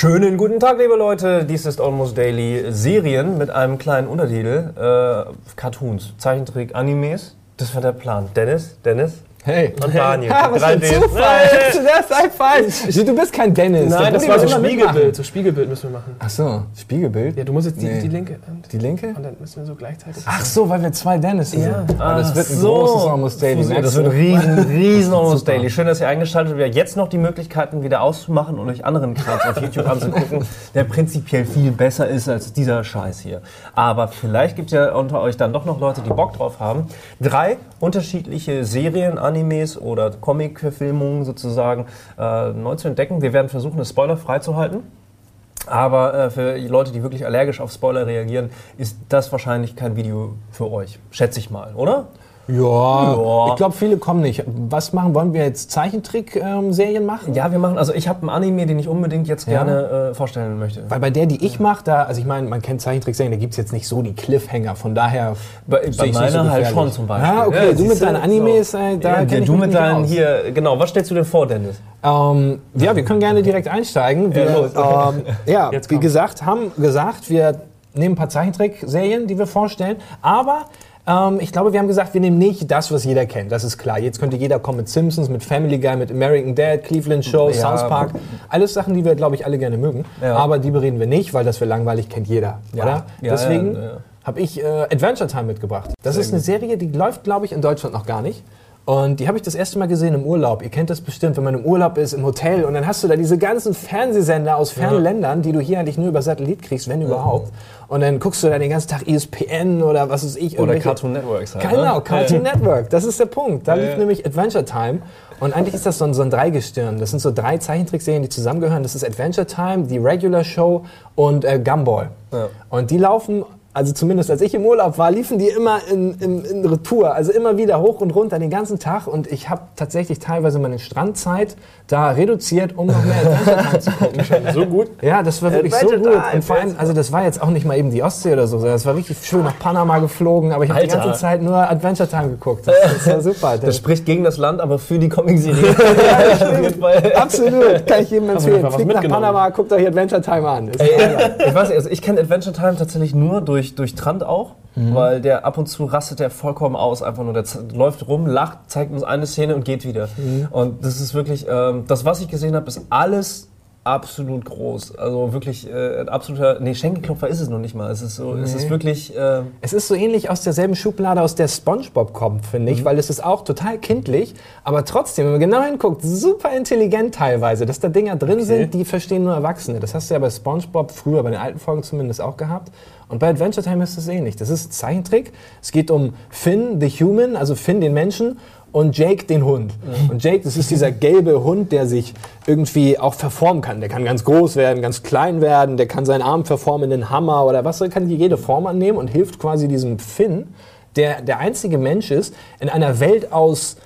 Schönen guten Tag, liebe Leute. Dies ist Almost Daily Serien mit einem kleinen Untertitel. Äh, Cartoons, Zeichentrick, Animes. Das war der Plan. Dennis, Dennis, Hey. Und Daniel. Ja, was für ein. Zufall. Hey. Das ist einfach. Du bist kein Dennis. Nein, das war so Spiegelbild. So Spiegelbild müssen wir machen. Ach so, Spiegelbild? Ja, du musst jetzt die, Nee. die linke Hand. Die linke? Und dann müssen wir so gleichzeitig. Ach so, weil wir zwei Dennis sind. Ja. Ah, das wird ein so. großes Almost Daily. Das merkst wird ein riesen, riesen Almost. Daily. Schön, dass ihr eingeschaltet habt. Jetzt noch die Möglichkeiten wieder auszumachen und euch anderen Krams auf YouTube anzugucken, der prinzipiell viel besser ist als dieser Scheiß hier. Aber vielleicht gibt es ja unter euch dann doch noch Leute, die Bock drauf haben. Drei unterschiedliche Serien, Animes oder Comic-Verfilmungen sozusagen äh, neu zu entdecken. Wir werden versuchen, es spoilerfrei zu halten. Aber äh, für Leute, die wirklich allergisch auf Spoiler reagieren, ist das wahrscheinlich kein Video für euch. Schätze ich mal, oder? Ja, Ja. ich glaube, viele kommen nicht. Was machen? Wollen wir jetzt Zeichentrick-Serien machen? Ja, wir machen, also ich habe einen Anime, den ich unbedingt jetzt Ja. gerne äh, vorstellen möchte. Weil bei der, die ich mache, da, also ich meine, man kennt Zeichentrickserien, da gibt es jetzt nicht so die Cliffhanger. Von daher. Bei, bei meiner so halt schon zum Beispiel. Ja, okay, du mit deinen Animes, äh, da ja, kenn du mit deinen hier, genau, was stellst du denn vor, Dennis? Ähm, ja, wir können gerne direkt einsteigen. Wir, Ja, ähm, ja wie gesagt, haben gesagt, wir nehmen ein paar Zeichentrickserien, die wir vorstellen. Aber ähm, ich glaube, wir haben gesagt, wir nehmen nicht das, was jeder kennt. Das ist klar. Jetzt könnte jeder kommen mit Simpsons, mit Family Guy, mit American Dad, Cleveland Show, Ja. South Park. Alles Sachen, die wir, glaube ich, alle gerne mögen. Ja. Aber die bereden wir nicht, weil das wir langweilig kennt jeder. Ja. Oder? Deswegen habe ich äh, Adventure Time mitgebracht. Das ist eine Serie, die läuft, glaube ich, in Deutschland noch gar nicht. Und die habe ich das erste Mal gesehen im Urlaub. Ihr kennt das bestimmt, wenn man im Urlaub ist, im Hotel und dann hast du da diese ganzen Fernsehsender aus fernen Ländern, die du hier eigentlich nur über Satellit kriegst, wenn überhaupt. Und dann guckst du da den ganzen Tag ESPN oder was weiß ich. Oder Cartoon Networks halt. Genau, ne? Cartoon Network. Das ist der Punkt. Da Ja, lief ja. nämlich Adventure Time. Und eigentlich ist das so ein, so ein Dreigestirn. Das sind so drei Zeichentrickserien, die zusammengehören. Das ist Adventure Time, die Regular Show und äh, Gumball. Ja. Und die laufen, also zumindest als ich im Urlaub war, liefen die immer in, in, in Retour. Also immer wieder hoch und runter den ganzen Tag. Und ich habe tatsächlich teilweise meine Strandzeit da reduziert, um noch mehr Adventure Time zu gucken. So gut. Ja, das war wirklich so gut. Time, Und vor allem, also das war jetzt auch nicht mal eben die Ostsee oder so, sondern es war richtig schön nach Panama geflogen, aber ich habe die ganze Zeit nur Adventure Time geguckt. Das, das war super. Das spricht gegen das Land, aber für die Comic-Serie. Absolut, kann ich jedem empfehlen. Fliegt nach. Panama, guckt euch Adventure Time an. Ey, ich weiß nicht, also ich kenne Adventure Time tatsächlich nur durch, durch Trant auch, weil der ab und zu rastet der vollkommen aus, einfach nur, der läuft rum, lacht, zeigt uns eine Szene und geht wieder. Und das ist wirklich, ähm, das was ich gesehen habe, ist alles absolut groß. Also wirklich äh, ein absoluter, nee, Schenkelklopfer ist es noch nicht mal. Es ist so, es ist wirklich, äh, Es ist so ähnlich aus derselben Schublade, aus der SpongeBob kommt, finde ich, weil es ist auch total kindlich, aber trotzdem, wenn man genau hinguckt, super intelligent teilweise, dass da Dinger drin sind, die verstehen nur Erwachsene. Das hast du ja bei SpongeBob früher, bei den alten Folgen zumindest auch gehabt. Und bei Adventure Time ist es ähnlich. Das ist ein Zeichentrick. Es geht um Finn, the Human, also Finn, den Menschen, und Jake, den Hund. Und Jake, das ist dieser gelbe Hund, der sich irgendwie auch verformen kann. Der kann ganz groß werden, ganz klein werden, der kann seinen Arm verformen in einen Hammer oder was, er kann jede Form annehmen und hilft quasi diesem Finn, der der einzige Mensch ist, in einer Welt aus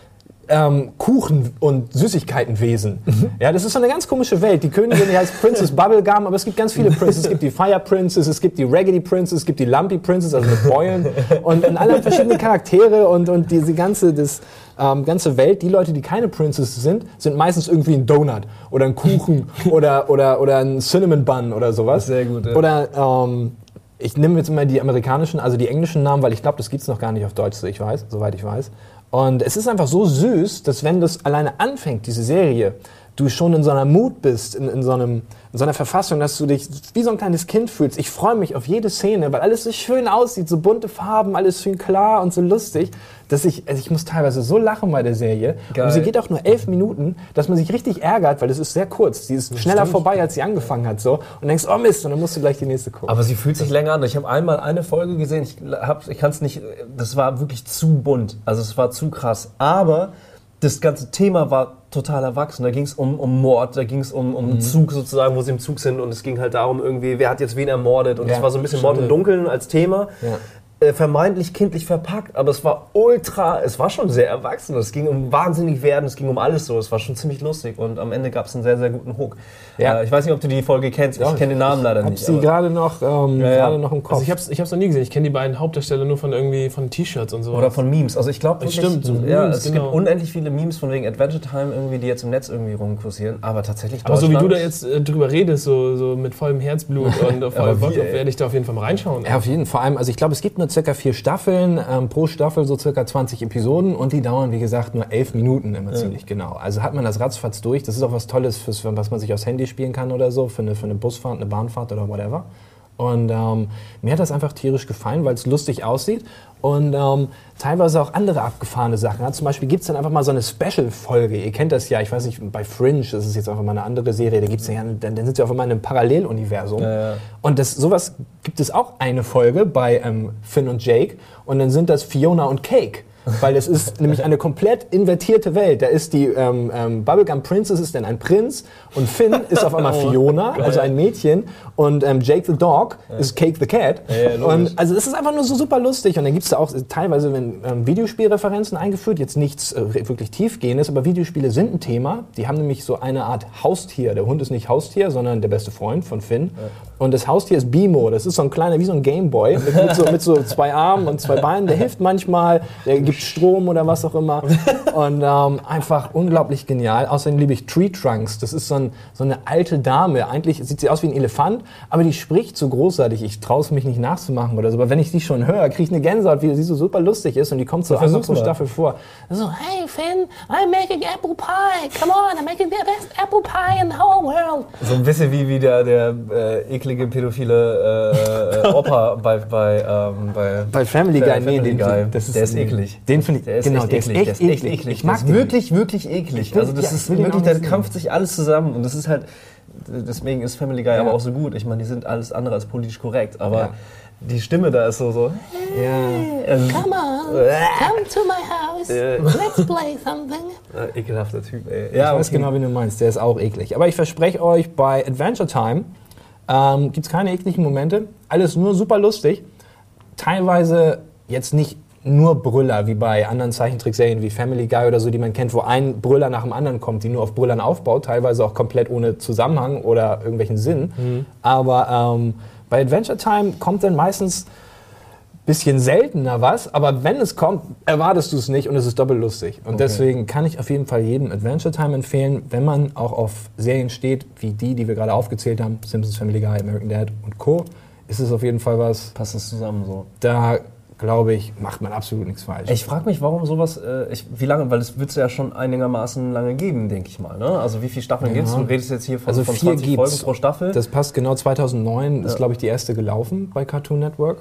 ähm, Kuchen- und Süßigkeitenwesen. Ja, das ist so eine ganz komische Welt. Die Königin, die heißt Princess Bubblegum, aber es gibt ganz viele Princes. Es gibt die Fire Princess, es gibt die Raggedy Princess, es gibt die Lumpy Princess, also mit Beulen. Und, und alle verschiedene Charaktere und, und diese ganze, das, ähm, ganze Welt, die Leute, die keine Princess sind, sind meistens irgendwie ein Donut oder ein Kuchen oder, oder, oder ein Cinnamon Bun oder sowas. Sehr gut, ja. Oder ähm, ich nehme jetzt mal die amerikanischen, also die englischen Namen, weil ich glaube, das gibt's noch gar nicht auf Deutsch, so ich weiß, soweit ich weiß. Und es ist einfach so süß, dass wenn das alleine anfängt, diese Serie, du schon in so einer Mut bist, in, in, so einem, in so einer Verfassung, dass du dich wie so ein kleines Kind fühlst. Ich freue mich auf jede Szene, weil alles so schön aussieht, so bunte Farben, alles schön klar und so lustig, dass ich, also ich muss teilweise so lachen bei der Serie. Geil. Und sie geht auch nur elf Minuten, dass man sich richtig ärgert, weil das ist sehr kurz. Sie ist schneller stimmt. vorbei, als sie angefangen hat, so. Und denkst, oh Mist, und dann musst du gleich die nächste gucken. Aber sie fühlt sich länger an. Ich habe einmal eine Folge gesehen, ich, hab- ich kann es nicht, das war wirklich zu bunt, also es war zu krass. Aber das ganze Thema war total erwachsen. Da ging es um, um Mord, da ging es um, Mhm. um Zug sozusagen, wo sie im Zug sind und es ging halt darum irgendwie, wer hat jetzt wen ermordet und es Ja, war so ein bisschen Mord im. Dunkeln als Thema. Ja. Äh, vermeintlich kindlich verpackt, aber es war ultra, es war schon sehr erwachsen. Es ging um wahnsinnig werden, es ging um alles so. Es war schon ziemlich lustig und am Ende gab es einen sehr, sehr guten Hook. Ja. Äh, ich weiß nicht, ob du die Folge kennst. Ich kenne den Namen leider Hab nicht. sie aber- gerade noch, ähm, Ja, ja. gerade noch im Kopf. Also ich hab's, ich hab's noch nie gesehen. Ich kenne die beiden Hauptdarsteller nur von irgendwie von T-Shirts und so. Oder von Memes. Also ich glaube, stimmt, so ja, Memes, es genau. gibt unendlich viele Memes von wegen Adventure Time irgendwie, die jetzt im Netz irgendwie rumkursieren. Aber tatsächlich Aber so wie du da jetzt äh, drüber redest, so, so mit vollem Herzblut und Aber vollem Bock werde ich da auf jeden Fall mal reinschauen. Ja, auf jeden Fall. Vor allem, also ich glaube, es gibt nur circa vier Staffeln, ähm, pro Staffel so circa 20 Episoden und die dauern, wie gesagt, nur elf Minuten immer ziemlich genau. Also hat man das ratzfatz durch. Das ist auch was Tolles, fürs, was man sich aufs Handy spielen kann oder so, für eine, für eine Busfahrt, eine Bahnfahrt oder whatever. Und ähm, mir hat das einfach tierisch gefallen, weil es lustig aussieht und ähm, teilweise auch andere abgefahrene Sachen hat. Zum Beispiel gibt es dann einfach mal so eine Special-Folge. Ihr kennt das ja, ich weiß nicht, bei Fringe, das ist jetzt einfach mal eine andere Serie, da gibt's ja, dann, dann sind sie auf einmal in einem Paralleluniversum. ja. Und das, sowas gibt es auch eine Folge bei ähm, Finn und Jake und dann sind das Fiona und Cake. Weil es ist nämlich eine komplett invertierte Welt. Da ist die ähm, ähm, Bubblegum Princess ist dann ein Prinz und Finn ist auf einmal Fiona, also ein Mädchen und ähm, Jake the Dog ist Cake the Cat. ja, logisch. und also es ist einfach nur so super lustig und dann gibt es da auch teilweise wenn, ähm, Videospielreferenzen eingeführt, jetzt nichts äh, wirklich tiefgehendes, aber Videospiele sind ein Thema. Die haben nämlich so eine Art Haustier. Der Hund ist nicht Haustier, sondern der beste Freund von Finn. Und das Haustier ist Bimo. Das ist so ein kleiner, wie so ein Gameboy mit, mit, so, mit so zwei Armen und zwei Beinen. Der hilft manchmal, der gibt Strom oder was auch immer. Und ähm, einfach unglaublich genial. Außerdem liebe ich Tree Trunks. Das ist so, ein, so eine alte Dame. Eigentlich sieht sie aus wie ein Elefant, aber die spricht so großartig. Ich traue es mich nicht nachzumachen oder so. Aber wenn ich die schon höre, kriege ich eine Gänsehaut, wie sie so super lustig ist. Und die kommt so mal. Staffel vor. So, hey Finn, I'm making apple pie. Come on, I'm making the best apple pie in the whole world. So ein bisschen wie, wie der, der äh, eklige pädophile äh, äh, Opa bei, bei, ähm, bei, Bei Family Guy, nee, Family den, Guy. das ist, der ist eklig. Den finde ich, Der ist genau, echt der ist eklig. echt, der ist echt eklig. Ich mag ist den. wirklich, wirklich eklig. also das ja, ist wirklich, da krampft sich alles zusammen und das ist halt, deswegen ist Family Guy Ja. aber auch so gut. Ich meine, die sind alles andere als politisch korrekt, aber Ja. die Stimme da ist so, so Ja. also, Come on, come to my house. Let's play something. äh, ekelhafter Typ, ey. Ich weiß genau, wie du meinst, der ist auch eklig. Aber ich verspreche euch, bei Adventure Time ähm, gibt es keine ekligen Momente. Alles nur super lustig. Teilweise jetzt nicht nur Brüller, wie bei anderen Zeichentrickserien wie Family Guy oder so, die man kennt, wo ein Brüller nach dem anderen kommt, die nur auf Brüllern aufbaut, teilweise auch komplett ohne Zusammenhang oder irgendwelchen Sinn. Aber ähm, bei Adventure Time kommt dann meistens bisschen seltener was, aber wenn es kommt, erwartest du es nicht und es ist doppelt lustig. Und deswegen kann ich auf jeden Fall jedem Adventure Time empfehlen, wenn man auch auf Serien steht, wie die, die wir gerade aufgezählt haben, Simpsons Family Guy, American Dad und Co., ist es auf jeden Fall was, Passt das zusammen so. da glaube ich, macht man absolut nichts falsch. Ich frage mich, warum sowas, äh, ich, wie lange, weil es wird es ja schon einigermaßen lange geben, denke ich mal. Ne? Also wie viele Staffeln Ja. gibt es? Du redest jetzt hier von, Also von vier 20 gibt's. Folgen pro Staffel. Das passt genau 2009, ist glaube ich die erste gelaufen bei Cartoon Network.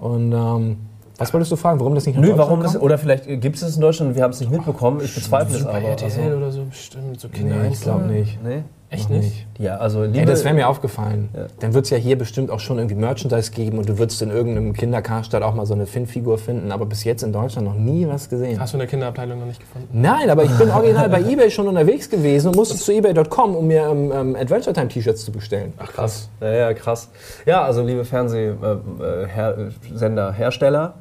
Und ähm, was wolltest du fragen, warum das nicht nach Nö, Deutschland warum das, oder vielleicht gibt es es in Deutschland und wir haben es nicht mitbekommen. Ich bezweifle es aber. Also, oder so bestimmt, so Kinder. Nee, ich glaube nicht. nee? Echt Noch nicht? Ja, also liebe, Ey, das wäre mir aufgefallen. Ja. Dann wird es ja hier bestimmt auch schon irgendwie Merchandise geben und du würdest in irgendeinem Kinderkarstadt auch mal so eine Finn-Figur finden, aber bis jetzt in Deutschland noch nie was gesehen. Hast du in der Kinderabteilung noch nicht gefunden? Nein, aber ich bin original bei EBay schon unterwegs gewesen und musste zu eBay.com, um mir ähm, ähm, Adventure Time T-Shirts zu bestellen. Ach krass. Ja, ja, krass. Ja, also liebe Fernsehsenderhersteller,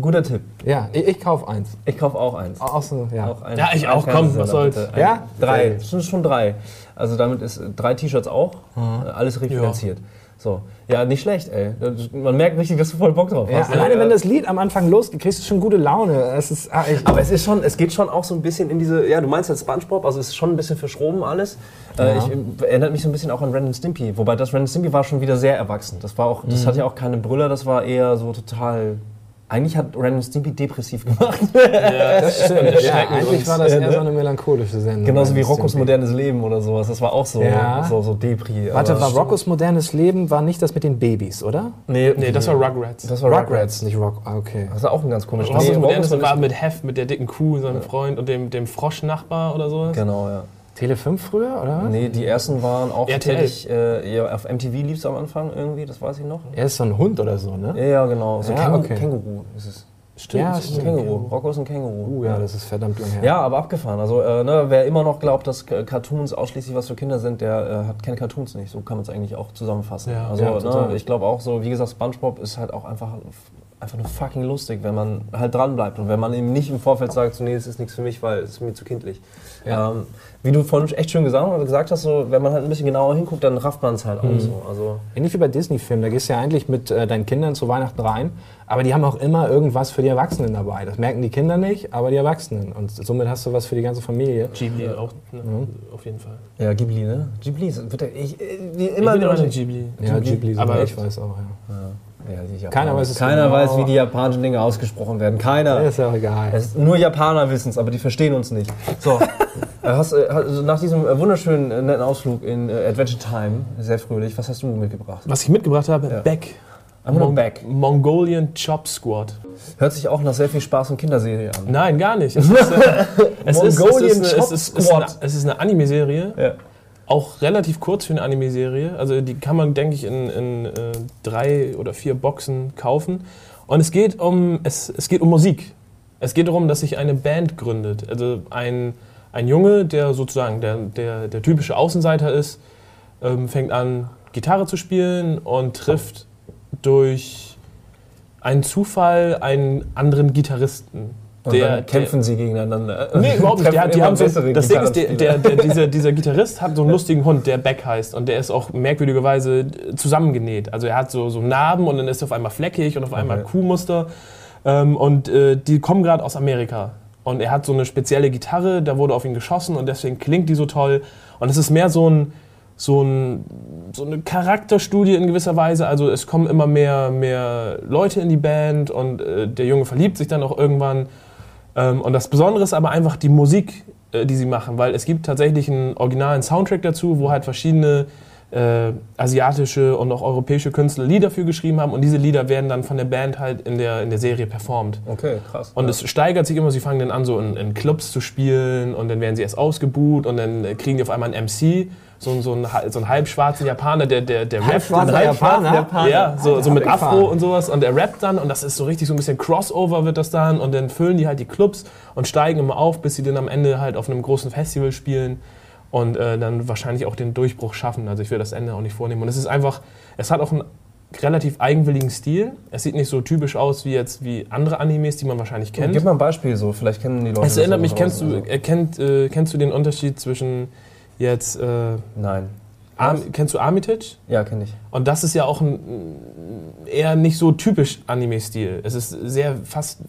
guter Tipp. Ja, ich, ich kaufe eins. Ich kaufe auch eins. Auch so, ja. Auch ein, Ja, ich auch, komm, was soll's. Ein- Ja? Drei. Das sind schon drei. Also damit ist äh, drei T-Shirts auch. äh, Alles refinanziert. So. Ja, nicht schlecht, ey. Das- Man merkt richtig, dass du voll Bock drauf Ja, hast. alleine Ja. wenn das Lied am Anfang losgeht, kriegst du schon gute Laune. Es ist, ah, ich, Aber es ist schon, es geht schon auch so ein bisschen in diese, ja, du meinst jetzt SpongeBob, also es ist schon ein bisschen verschroben alles. Äh, Ja. ich, erinnert mich so ein bisschen auch an Ren Stimpy, wobei das Ren Stimpy war schon wieder sehr erwachsen. Das war auch, das hat ja auch keine Brüller, das war eher so total. Eigentlich hat Ren Stimpy depressiv gemacht. das stimmt. Ja, eigentlich war das Ja, eher so eine melancholische Sendung. Genauso wie Roccos modernes Leben oder sowas. Das war auch so, Ja. so, so Depri. Warte, aber- war Roccos modernes Leben, war nicht das mit den Babys, oder? Nee, Nee, das war Rugrats. Das war Rugrats. nicht Rock. Ah, okay. Das war auch ein ganz komisches Rossum Nee, Modernes Roccos war mit Hef, mit der dicken Kuh, seinem Freund und dem, dem Froschnachbar oder sowas. Genau, ja. Tele 5 früher, oder was? Nee, die ersten waren auch RTL. tatsächlich, äh, ja, auf MTV lief es am Anfang irgendwie, das weiß ich noch. Er ist so ein Hund oder so, ne? Ja, ja, genau. So Ja, Känguru, okay. Känguru ist es. Stimmt. Ja, Ein stimmt. Känguru. Rocco ist ein Känguru. Uh, ja, das ist verdammt lang her. Ja, aber abgefahren. Also, äh, ne, wer immer noch glaubt, dass Cartoons ausschließlich was für Kinder sind, der äh, hat keine Cartoons nicht. So kann man es eigentlich auch zusammenfassen. Ja, also, ja, ne, ich glaube auch so, wie gesagt, Spongebob ist halt auch einfach, einfach nur fucking lustig, wenn man halt dran bleibt und wenn man eben nicht im Vorfeld sagt, so, nee, das ist nichts für mich, weil es ist mir zu kindlich. Ja. Ähm, wie du vorhin echt schön gesagt, gesagt hast, so, wenn man halt ein bisschen genauer hinguckt, dann rafft man es halt Mhm. auch so. Also, Ähnlich wie bei Disney-Filmen, da gehst du ja eigentlich mit äh, deinen Kindern zu Weihnachten rein, aber die haben auch immer irgendwas für die Erwachsenen dabei. Das merken die Kinder nicht, aber die Erwachsenen. Und somit hast du was für die ganze Familie. Ghibli auch, ne, auf jeden Fall. ja, Ghibli, ne? Ghibli ist, wird der, ich, äh, wie Ich immer bin immer wieder- eine Ghibli. Ja, Ghibli, aber aber ich weiß auch, ja. Ja, Japaner. Keiner weiß es Keiner genau. weiß, wie die japanischen Dinge ausgesprochen werden. Keiner. Ist ja auch egal. Es, nur Japaner wissen es, aber die verstehen uns nicht. So, äh, hast, hast, nach diesem äh, wunderschönen netten Ausflug in Adventure Time, sehr fröhlich, was hast du mitgebracht? Was ich mitgebracht habe, Ja. Beck. Nur Beck. Mongolian Chop Squad. Hört sich auch nach sehr viel Spaß und Kinderserie an. Nein, gar nicht. Es ist, äh, es ist, es Mongolian ist, eine, es ist, es ist, Chop eine, es ist eine Anime-Serie. Ja. Auch relativ kurz für eine Anime-Serie. Also die kann man, denke ich, in, in äh, drei oder vier Boxen kaufen. Und es geht um, es, es geht um Musik. Es geht darum, dass sich eine Band gründet. Also ein, ein Junge, der sozusagen der, der, der typische Außenseiter ist, ähm, fängt an, Gitarre zu spielen und trifft durch einen Zufall einen anderen Gitarristen. Und dann kämpfen sie gegeneinander. Nee, überhaupt nicht. Treffen die haben so, das Ding ist, der, der, der, dieser, dieser Gitarrist hat so einen lustigen Hund, der Beck heißt. Und der ist auch merkwürdigerweise zusammengenäht. Also er hat so, so Narben und dann ist er auf einmal fleckig und auf einmal Okay. Kuhmuster. Ähm, und äh, die kommen gerade aus Amerika. Und er hat so eine spezielle Gitarre, da wurde auf ihn geschossen und deswegen klingt die so toll. Und es ist mehr so ein so, ein, so eine Charakterstudie in gewisser Weise. Also es kommen immer mehr, mehr Leute in die Band und äh, der Junge verliebt sich dann auch irgendwann. Ähm, und das Besondere ist aber einfach die Musik, äh, die sie machen, weil es gibt tatsächlich einen originalen Soundtrack dazu, wo halt verschiedene äh, asiatische und auch europäische Künstler Lieder für geschrieben haben und diese Lieder werden dann von der Band halt in der, in der Serie performt. Okay, krass. Und es steigert sich immer, sie fangen dann an, so in, in Clubs zu spielen und dann werden sie erst ausgebuht und dann kriegen die auf einmal einen MC, so, ein- so, einen, hal- so einen halbschwarzen Japaner, der, der, der rappt. Halbschwarzer dann. Japaner? Ja, so, so mit. Afro und sowas und er rappt dann und das ist so richtig so ein bisschen Crossover wird das dann und dann füllen die halt die Clubs und steigen immer auf, bis sie dann am Ende halt auf einem großen Festival spielen und äh, dann wahrscheinlich auch den Durchbruch schaffen. Also ich will das Ende auch nicht vornehmen und es ist einfach, es hat auch einen relativ eigenwilligen Stil. Es sieht nicht so typisch aus wie jetzt wie andere Animes, die man wahrscheinlich kennt. Gib mal ein Beispiel so, vielleicht kennen die Leute Es erinnert mich, kennst du, also- äh, kennt, äh, kennst du den Unterschied zwischen jetzt, äh, Nein. Arm, kennst du Armitage? Ja, kenne ich. Und das ist ja auch ein eher nicht so typisch Anime-Stil. Es ist sehr fast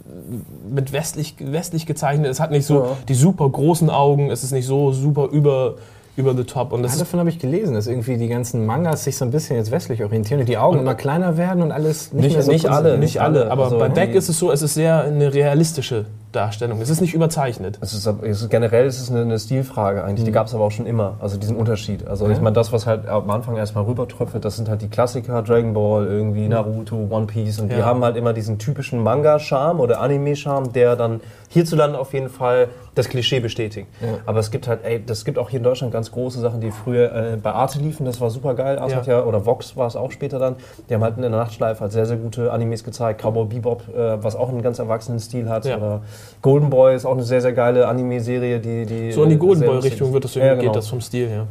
mit westlich, westlich gezeichnet. Es hat nicht so Ja. die super großen Augen. Es ist nicht so super über, über the top. Und das Ja, ist davon habe ich gelesen, dass irgendwie die ganzen Mangas sich so ein bisschen jetzt westlich orientieren und die Augen immer kleiner werden und alles nicht, Nicht- so nicht alle, nicht alle. Aber Also bei Beck ist es so, es ist sehr eine realistische Darstellung. Es ist nicht überzeichnet. Es ist, es ist, generell ist es eine, eine Stilfrage eigentlich. Mhm. Die gab es aber auch schon immer. Also diesen Unterschied. Also ich meine, das, was halt am Anfang erstmal rübertröpfelt, das sind halt die Klassiker, Dragon Ball, irgendwie Naruto, One Piece. Und die Ja. haben halt immer diesen typischen Manga-Charme oder Anime-Charme, der dann hierzulande auf jeden Fall das Klischee bestätigt. Aber es gibt halt, ey, das gibt auch hier in Deutschland ganz große Sachen, die früher äh, bei Arte liefen. Das war super geil. Arte Ja. ja, oder Vox war es auch später dann. Die haben halt in der Nachtschleife halt sehr, sehr gute Animes gezeigt. Cowboy Bebop, äh, was auch einen ganz erwachsenen Stil hat. Ja. Oder Golden Boy ist auch eine sehr, sehr geile Anime-Serie, die, die. So in die Golden Boy-Richtung wird das irgendwie, ja, genau. geht das vom Stil her.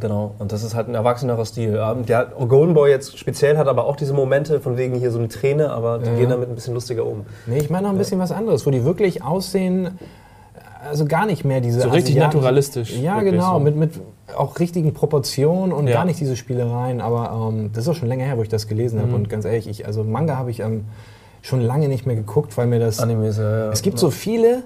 Genau. Und das ist halt ein erwachsenerer Stil. Ähm, Der Golden Boy jetzt speziell hat aber auch diese Momente, von wegen hier so eine Träne, aber die gehen damit ein bisschen lustiger um. Nee, ich meine noch ein bisschen was anderes, wo die wirklich aussehen, also gar nicht mehr diese So richtig asiatischen- naturalistisch. Ja, genau, so. mit, mit auch richtigen Proportionen und Ja. gar nicht diese Spielereien. Aber ähm, das ist auch schon länger her, wo ich das gelesen Mhm. habe. Und ganz ehrlich, ich, also Manga habe ich ähm, schon lange nicht mehr geguckt, weil mir das. Animes, ja, ja. Es gibt so viele.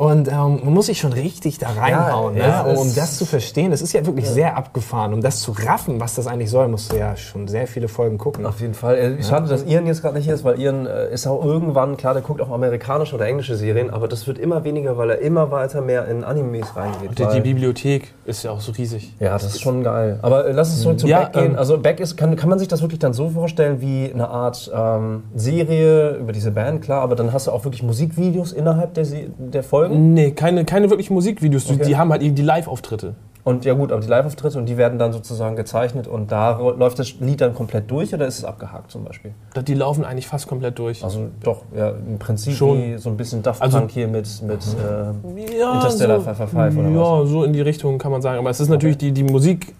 Und ähm, man muss sich schon richtig da reinhauen, Ja, ne? es- um, um das zu verstehen. Das ist ja wirklich sehr abgefahren. Um das zu raffen, was das eigentlich soll, musst du ja schon sehr viele Folgen gucken. Auf jeden Fall. Äh, Schade, dass Ian jetzt gerade nicht hier ist, weil Ian äh, ist auch irgendwann, klar, der guckt auch amerikanische oder englische Serien, aber das wird immer weniger, weil er immer weiter mehr in Animes reingeht. Und die, die Bibliothek ist ja auch so riesig. Ja, das ist schon geil. Aber äh, lass uns zurück zu Ja, Beck gehen. ähm, Also Beck ist, kann, kann man sich das wirklich dann so vorstellen wie eine Art ähm, Serie über diese Band, klar, aber dann hast du auch wirklich Musikvideos innerhalb der, Se- der Folgen? Nee, keine, keine wirklichen Musikvideos. Die- Okay. Die haben halt die Live-Auftritte. Und ja gut, aber die Live-Auftritte und die werden dann sozusagen gezeichnet und da läuft das Lied dann komplett durch oder ist es abgehakt zum Beispiel? Die laufen eigentlich fast komplett durch. Also doch, ja, im Prinzip Schon. wie so ein bisschen Daft Also- Punk hier mit, mit äh, ja, Interstellar so, 555 oder Ja, so in die Richtung kann man sagen. Aber es ist natürlich die, die Musik,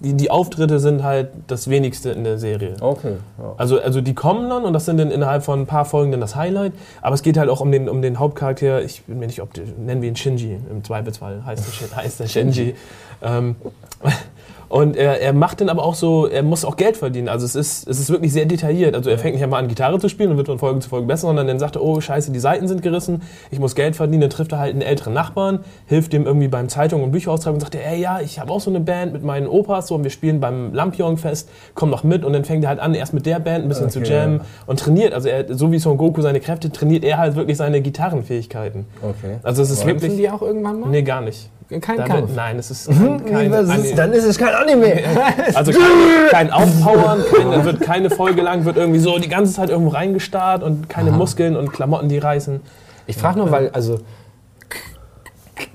die, die Auftritte sind halt das wenigste in der Serie. Okay. Ja. Also, also die kommen dann und das sind dann innerhalb von ein paar Folgen dann das Highlight. Aber es geht halt auch um den, um den Hauptcharakter. Ich bin mir nicht, ob die, nennen wir ihn Shinji. Im Zweifelsfall heißt der, heißt der Shinji. ähm, und er, er macht dann aber auch so, er muss auch Geld verdienen. Also es ist, es ist wirklich sehr detailliert. Also er fängt nicht einmal an, Gitarre zu spielen und wird von Folge zu Folge besser, sondern dann sagt er, oh scheiße, die Seiten sind gerissen, ich muss Geld verdienen. Dann trifft er halt einen älteren Nachbarn, hilft dem irgendwie beim Zeitung und Bücher austragen und sagt, er, ey ja, ich habe auch so eine Band mit meinen Opas so, und wir spielen beim Lampion-Fest, komm doch mit. Und dann fängt er halt an, erst mit der Band ein bisschen zu Okay, jammen ja. und trainiert. Also er, so wie Son Goku seine Kräfte trainiert, er halt wirklich seine Gitarrenfähigkeiten. Okay. Also es ist Kämpfen wirklich... die auch irgendwann mal? Nee, gar nicht. Kein Da Kampf. wird, nein, es ist kein, kein, Anime. dann ist es kein Anime. Also kein, kein Aufpowern, kein, da wird keine Folge lang, wird irgendwie so die ganze Zeit irgendwo reingestarrt und keine Muskeln und Klamotten, die reißen. Ich frage nur, weil, also.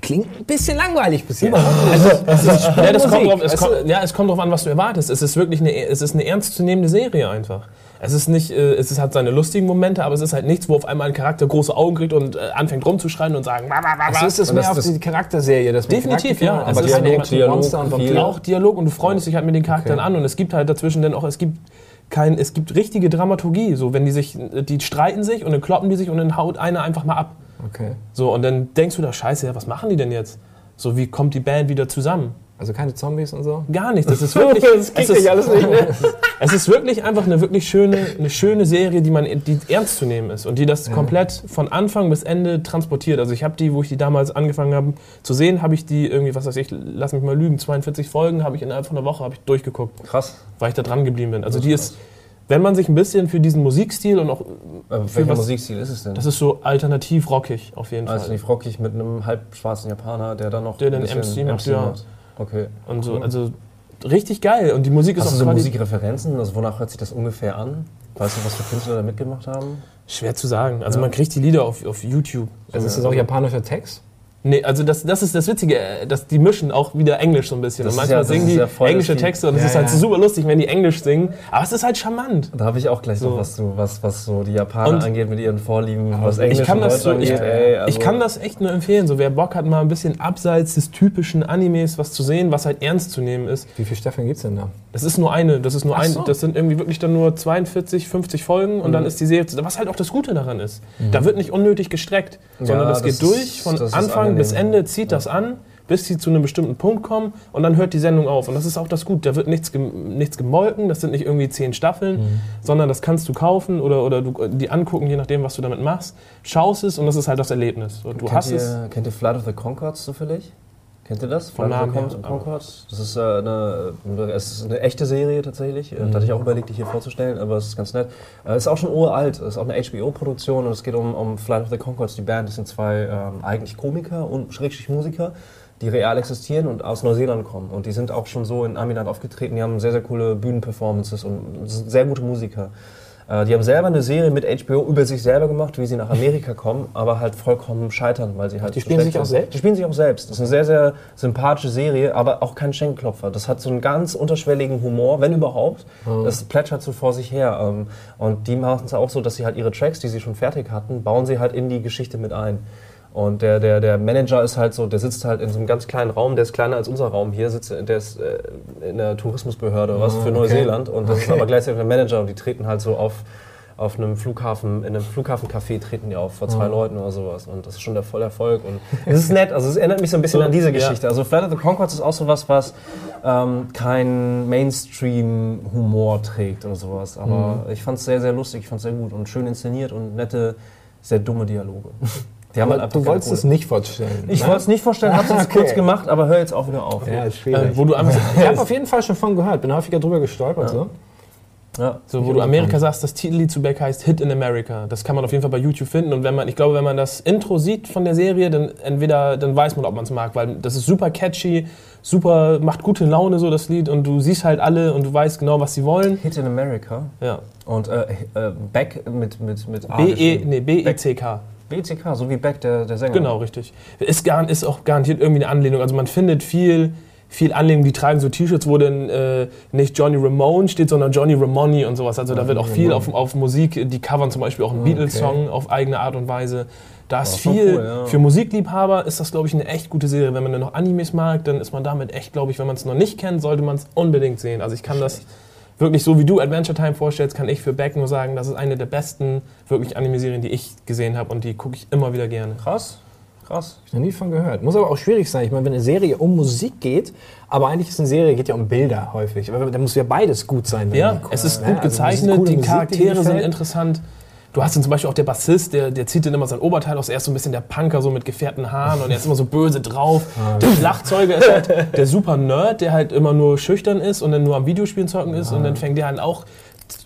Klingt ein bisschen langweilig bis jetzt. Also, es ist Ja, kommt drauf, es, kommt, ja, es kommt drauf an, was du erwartest. Es ist wirklich eine, es ist eine ernstzunehmende Serie einfach. Es ist nicht, äh, es ist, hat seine lustigen Momente, aber es ist halt nichts, wo auf einmal ein Charakter große Augen kriegt und äh, anfängt rumzuschreien und sagen, "Wa, wa, wa, Also wa." ist es Und mehr das- auf das- die Charakterserie. Das Definitiv, ja. Es Aber ist Dialog, Dialog, Monster und auch Dialog und du freundest dich halt mit den Charakteren Okay. an und es gibt halt dazwischen dann auch, es gibt kein, es gibt richtige Dramaturgie, so wenn die sich, die streiten sich und dann kloppen die sich und dann haut einer einfach mal ab. Okay. So und dann denkst du da, scheiße, ja, was machen die denn jetzt? So, wie kommt die Band wieder zusammen? Also keine Zombies und so? Gar nicht. Das ist wirklich, es, ist, es ist wirklich einfach eine wirklich schöne, eine schöne Serie, die man, die ernst zu nehmen ist und die das komplett von Anfang bis Ende transportiert. Also ich habe die, wo ich die damals angefangen habe zu sehen, habe ich die irgendwie, was weiß ich, lass mich mal lügen, 42 Folgen habe ich innerhalb von einer Woche habe ich durchgeguckt, Krass. weil ich da dran geblieben bin. Also die ist, wenn man sich ein bisschen für diesen Musikstil und auch, Äh, welcher was- Musikstil ist es denn? das ist so alternativ rockig auf jeden also Fall. nicht rockig mit einem halb schwarzen Japaner, der dann noch Der ein den MC macht, ja. macht. Okay. Und so, also richtig geil und die Musik ist Hast auch du so Musikreferenzen? Also wonach hört sich das ungefähr an? Weißt du, was für Künstler da mitgemacht haben? Schwer zu sagen. Also man kriegt die Lieder auf, auf YouTube. Also ist das auch japanischer Text? Nee, also das, das ist das Witzige, äh, dass die mischen auch wieder Englisch so ein bisschen. Das und manchmal ja- singen die ja englische Texte und es Ja, ist halt ja. super lustig, wenn die Englisch singen. Aber es ist halt charmant. Da habe ich auch gleich noch So. was zu, was, was so die Japaner Und- angeht mit ihren Vorlieben, was Englisch Ich kann, das so, ich, angeht. ey, also- ich kann das echt nur empfehlen. So, wer Bock hat, mal ein bisschen abseits des typischen Animes was zu sehen, was halt ernst zu nehmen ist. Wie viele Staffeln gibt's denn da? Das ist nur eine. Das ist nur Ach ein. so. Das sind irgendwie wirklich dann nur 42, 50 Folgen und Mhm. dann ist die Serie. zu- Was halt auch das Gute daran ist. Da wird nicht unnötig gestreckt, sondern das, das geht ist- durch von Anfang bis Ende, zieht das an, bis sie zu einem bestimmten Punkt kommen und dann hört die Sendung auf. Und das ist auch das Gute. Da wird nichts, nichts gemolken, das sind nicht irgendwie zehn Staffeln, Mhm. sondern das kannst du kaufen oder, oder du, die angucken, je nachdem, was du damit machst. Schaust es und das ist halt das Erlebnis. Und du kennt, hast es. ihr, kennt ihr Flight of the Concords zufällig? Kennt ihr das? Vom Flight of Namen the her, Con aber- Concords? Das ist, äh, eine, es ist eine echte Serie tatsächlich. Mhm. Da hatte ich auch überlegt, die hier vorzustellen, aber es ist ganz nett. Äh, ist auch schon uralt. Es ist auch eine HBO-Produktion und es geht um, um Flight of the Concords, die Band. Das sind zwei ähm, eigentlich Komiker und Schrägstrich Musiker, die real existieren und aus Neuseeland kommen. Und die sind auch schon so in Amiland aufgetreten. Die haben sehr, sehr coole Bühnenperformances und sehr gute Musiker. Äh, Die haben selber eine Serie mit HBO über sich selber gemacht, wie sie nach Amerika kommen, aber halt vollkommen scheitern, weil sie halt. die spielen sich auch selbst? Die spielen sich auch selbst. Das ist eine sehr, sehr sympathische Serie, aber auch kein Schenkelklopfer. Das hat so einen ganz unterschwelligen Humor, wenn überhaupt. Das plätschert so vor sich her. ähm, Und die machen es auch so, dass sie halt ihre Tracks, die sie schon fertig hatten, bauen sie halt in die Geschichte mit ein. Und der, der, der Manager ist halt so, der sitzt halt in so einem ganz kleinen Raum, der ist kleiner als unser Raum hier, sitzt, der ist äh, in der Tourismusbehörde oder was für Neuseeland. Und das ist aber gleichzeitig der Manager und die treten halt so auf, auf einem Flughafen, in einem Flughafencafé treten die auf, vor zwei Leuten oder sowas. Und das ist schon der volle Erfolg. Und es ist nett, also es erinnert mich so ein bisschen So, an diese ja. Geschichte. Also Flight of the Concords ist auch sowas, was ähm, kein Mainstream-Humor trägt oder sowas. Aber ich fand es sehr, sehr lustig, ich fand es sehr gut und schön inszeniert und nette, sehr dumme Dialoge. Die haben halt Aber du wolltest es nicht vorstellen. Ich ne? wollte es nicht vorstellen, habe es Okay. kurz gemacht, aber hör jetzt auch wieder auf. Ja, ist Äh, schwierig. wo du ich habe auf jeden Fall schon von gehört, bin häufiger drüber gestolpert. So. Ja. So, wo du Amerika sagst, das Titellied zu Beck heißt Hit in America. Das kann man auf jeden Fall bei YouTube finden. Und wenn man, ich glaube, wenn man das Intro sieht von der Serie, dann entweder dann weiß man, ob man es mag, weil das ist super catchy, super, macht gute Laune so das Lied und du siehst halt alle und du weißt genau, was sie wollen. Hit in America Ja. und äh, äh, Beck mit, mit, mit A E geschrieben. nee, B E C K. BCK, so wie Beck, der, der Sänger. Genau, richtig. Ist, gar, ist auch garantiert irgendwie eine Anlehnung. Also man findet viel, viel Anlehnung. Die tragen so T-Shirts, wo dann äh, nicht Johnny Ramone steht, sondern Johnny Ramone und sowas. Also da wird auch viel auf, auf Musik, die covern zum Beispiel auch einen Beatles-Song auf eigene Art und Weise. Da ist voll viel, cool, ja. für Musikliebhaber ist das, glaube ich, eine echt gute Serie. Wenn man dann noch Animes mag, dann ist man damit echt, glaube ich, wenn man es noch nicht kennt, sollte man es unbedingt sehen. Also ich kann das wirklich so, wie du Adventure Time vorstellst, kann ich für Beck nur sagen, das ist eine der besten wirklich Anime-Serien, die ich gesehen habe und die gucke ich immer wieder gerne. Krass, krass. Noch nie von gehört. Muss aber auch schwierig sein. Ich meine, wenn eine Serie um Musik geht, aber eigentlich ist eine Serie geht ja um Bilder häufig. Aber da muss ja beides gut sein. wenn Ja, die- es ist Ja, gut also gezeichnet, coole die Musik, Charaktere dir sind interessant. Du hast dann zum Beispiel auch der Bassist, der, der zieht dann immer sein Oberteil aus. Er ist so ein bisschen der Punker, so mit gefährten Haaren und er ist immer so böse drauf. Der Schlagzeuger ist halt der super Nerd, der halt immer nur schüchtern ist und dann nur am Videospielen zocken ist. Und dann fängt der halt auch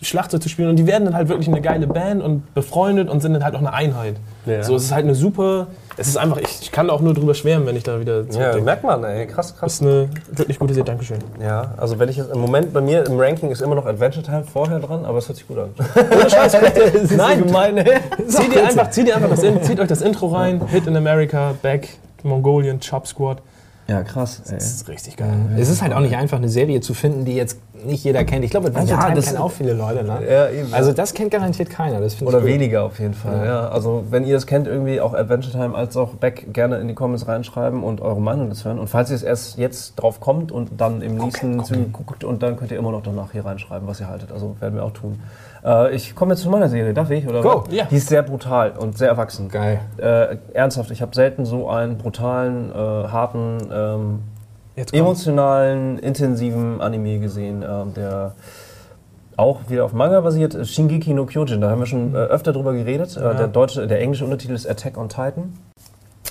Schlagzeug zu spielen. Und die werden dann halt wirklich eine geile Band und befreundet und sind dann halt auch eine Einheit. Ja. So, es ist halt eine super. Es ist einfach, ich, ich kann auch nur drüber schwärmen, wenn ich da wieder Ja, zurückdenke. merkt man, ey. Krass, krass. ist eine wirklich gute Serie. Dankeschön. Ja, also wenn ich jetzt im Moment bei mir im Ranking ist immer noch Adventure Time vorher dran, aber es hört sich gut an. Nein, gemein, ey. Zieh dir einfach, zieh dir einfach das, In- zieht euch das Intro rein. Hit in America, Back, Mongolian, Chop Squad. Ja, krass, ey. Das ist richtig geil. Es ist halt auch nicht einfach, eine Serie zu finden, die jetzt nicht jeder kennt. Ich glaube, Adventure Ja, Time das- kennen auch viele Leute. Ne? Ja, eben. Also das kennt garantiert keiner. Das finde ich Oder gut. weniger auf jeden Fall, ja. Also wenn ihr es kennt, irgendwie auch Adventure Time als auch Back gerne in die Comments reinschreiben und eure Meinung dazu hören. Und falls ihr es erst jetzt drauf kommt und dann im nächsten Zug guckt und dann könnt ihr immer noch danach hier reinschreiben, was ihr haltet. Also werden wir auch tun. Äh, ich komme jetzt zu meiner Serie, darf ich? Oder Go. Ja. Die ist sehr brutal und sehr erwachsen. Geil. Äh, ernsthaft, ich habe selten so einen brutalen, äh, harten, ähm. Emotionalen, intensiven Anime gesehen, ähm, der auch wieder auf Manga basiert, ist Shingeki no Kyojin. Da haben wir schon äh, öfter drüber geredet. Äh, der deutsche, der englische Untertitel ist Attack on Titan.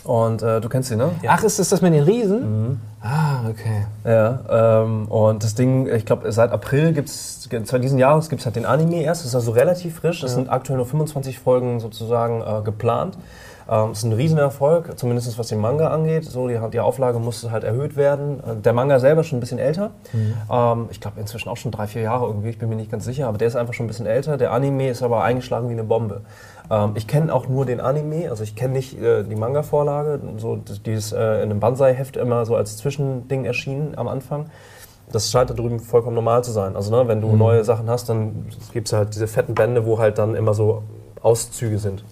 Und äh, du kennst ihn, ne? Ach, ist das das mit den Riesen? Mhm. Ah, okay. Ja, ähm, und das Ding, ich glaube, seit April gibt es, diesen Jahres gibt es halt den Anime erst. Das ist also relativ frisch. Es sind aktuell nur 25 Folgen sozusagen äh, geplant. Ähm, es ist ein Riesenerfolg, zumindest was den Manga angeht. So, die, die Auflage musste halt erhöht werden. Äh, Der Manga selber ist schon ein bisschen älter. Ähm, ich glaube inzwischen auch schon drei, vier Jahre irgendwie, ich bin mir nicht ganz sicher, aber der ist einfach schon ein bisschen älter. Der Anime ist aber eingeschlagen wie eine Bombe. Ähm, ich kenne auch nur den Anime, also ich kenne nicht äh, die Manga-Vorlage. So, die ist äh, in einem Banzai-Heft immer so als Zwischending erschienen am Anfang. Das scheint da drüben vollkommen normal zu sein. Also ne, wenn du neue Sachen hast, dann gibt es halt diese fetten Bände, wo halt dann immer so Auszüge sind.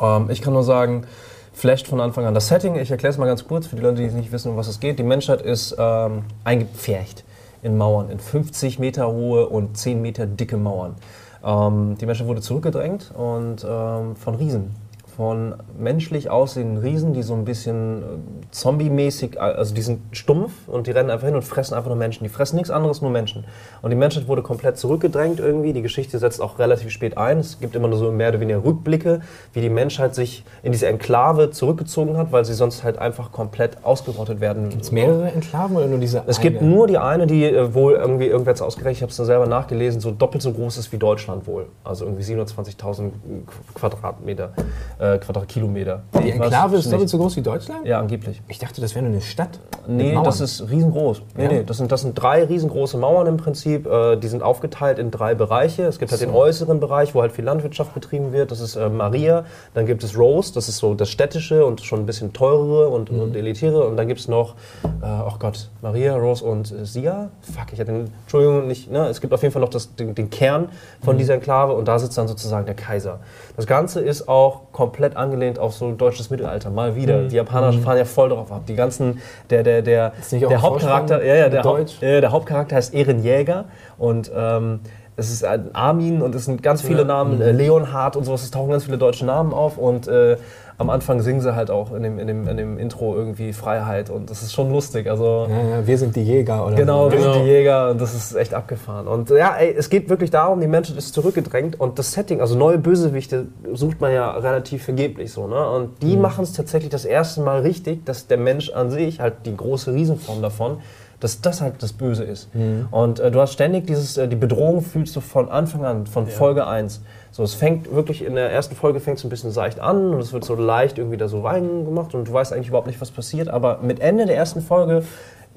Ähm, ich kann nur sagen, flasht von Anfang an. Das Setting, ich erkläre es mal ganz kurz für die Leute, die nicht wissen, um was es geht. Die Menschheit ist ähm, eingepfercht in Mauern, in 50 Meter hohe und 10 Meter dicke Mauern. Ähm, die Menschheit wurde zurückgedrängt und ähm, von Riesen. Von menschlich aussehenden Riesen, die so ein bisschen äh, zombie-mäßig, also die sind stumpf und die rennen einfach hin und fressen einfach nur Menschen. Die fressen nichts anderes, nur Menschen. Und die Menschheit wurde komplett zurückgedrängt irgendwie. Die Geschichte setzt auch relativ spät ein. Es gibt immer nur so mehr oder weniger Rückblicke, wie die Menschheit sich in diese Enklave zurückgezogen hat, weil sie sonst halt einfach komplett ausgerottet werden. Gibt es mehrere Enklaven oder nur diese Es eine? gibt nur die eine, die äh, wohl irgendwie irgendwer ausgerechnet, ich habe es selber nachgelesen, so doppelt so groß ist wie Deutschland wohl. Also irgendwie 720.000 Quadratmeter, äh, Quadratkilometer. Die Enklave ist doppelt so groß wie Deutschland? Ja, angeblich. Ich dachte, das wäre nur eine Stadt. Nee, das ist riesengroß. Nee, Ja? nee, das sind, das sind drei riesengroße Mauern im Prinzip. Äh, die sind aufgeteilt in drei Bereiche. Es gibt halt den äußeren Bereich, wo halt viel Landwirtschaft betrieben wird. Das ist äh, Maria. Dann gibt es Rose, das ist so das städtische und schon ein bisschen teurere und, Mhm. und elitäre. Und dann gibt es noch, äh, oh Gott, Maria, Rose und äh, Sia. Fuck, ich hatte den, Entschuldigung, nicht, ne? Es gibt auf jeden Fall noch das, den, den Kern von Mhm. dieser Enklave und da sitzt dann sozusagen der Kaiser. Das Ganze ist auch komplett angelehnt auf so deutsches Mittelalter. Mal wieder. Die Japaner fahren ja voll drauf ab. Die ganzen, der, der, der, Mhm. Der Hauptcharakter, ja, ja, der, Deutsch? Haupt, äh, der Hauptcharakter heißt Ehrenjäger und ähm, es ist Armin und es sind ganz viele Namen, äh, Leonhard und sowas, es tauchen ganz viele deutsche Namen auf und äh, am Anfang singen sie halt auch in dem, in, dem, in dem Intro irgendwie Freiheit und das ist schon lustig. Also Ja, ja, wir sind die Jäger oder Genau, wir Genau. sind die Jäger und das ist echt abgefahren. Und ja, ey, es geht wirklich darum, die Menschheit ist zurückgedrängt und das Setting, also neue Bösewichte sucht man ja relativ vergeblich so, ne? Und die machen es tatsächlich das erste Mal richtig, dass der Mensch an sich, halt die große Riesenform davon, dass das halt das Böse ist. Und äh, du hast ständig dieses, äh, die Bedrohung fühlst du von Anfang an, von Folge 1. So, es fängt wirklich, in der ersten Folge fängt es ein bisschen seicht an und es wird so leicht irgendwie da so reingemacht und du weißt eigentlich überhaupt nicht, was passiert, aber mit Ende der ersten Folge